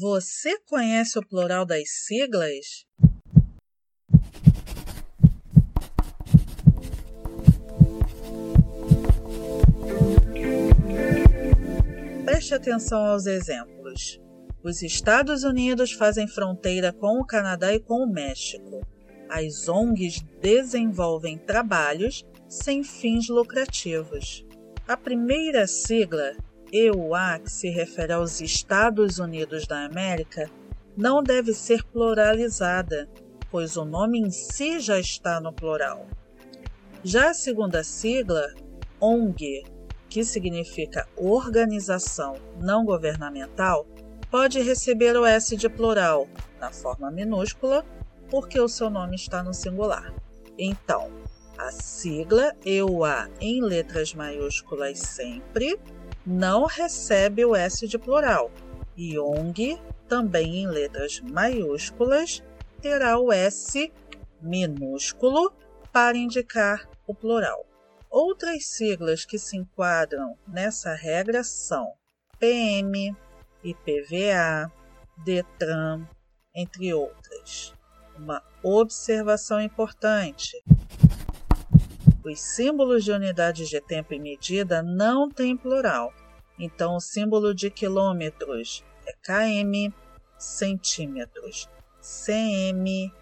Você conhece o plural das siglas? Preste atenção aos exemplos. Os Estados Unidos fazem fronteira com o Canadá e com o México. As ONGs desenvolvem trabalhos sem fins lucrativos. A primeira sigla, EUA, que se refere aos Estados Unidos da América, não deve ser pluralizada, pois o nome em si já está no plural. Já a segunda sigla, ONG, que significa organização não governamental, pode receber o S de plural na forma minúscula, porque o seu nome está no singular. Então, a sigla EUA em letras maiúsculas sempre não recebe o S de plural. E ONG, também em letras maiúsculas, terá o S minúsculo para indicar o plural. Outras siglas que se enquadram nessa regra são PM, IPVA, DETRAN, entre outras. Uma observação importante: os símbolos de unidades de tempo e medida não têm plural, então o símbolo de quilômetros é km, centímetros, cm,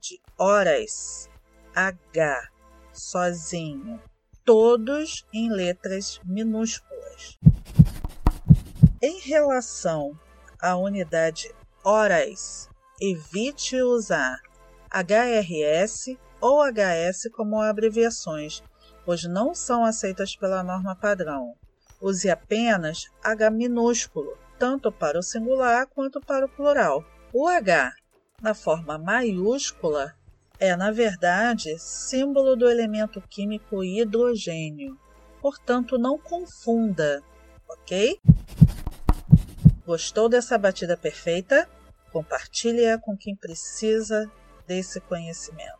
de horas, h, sozinho, todos em letras minúsculas. Em relação à unidade horas, evite usar HRS ou HS como abreviações, pois não são aceitas pela norma padrão. Use apenas H minúsculo, tanto para o singular quanto para o plural. O H, na forma maiúscula, é, na verdade, símbolo do elemento químico hidrogênio. Portanto, não confunda, ok? Gostou dessa batida perfeita? Compartilhe-a com quem precisa desse conhecimento.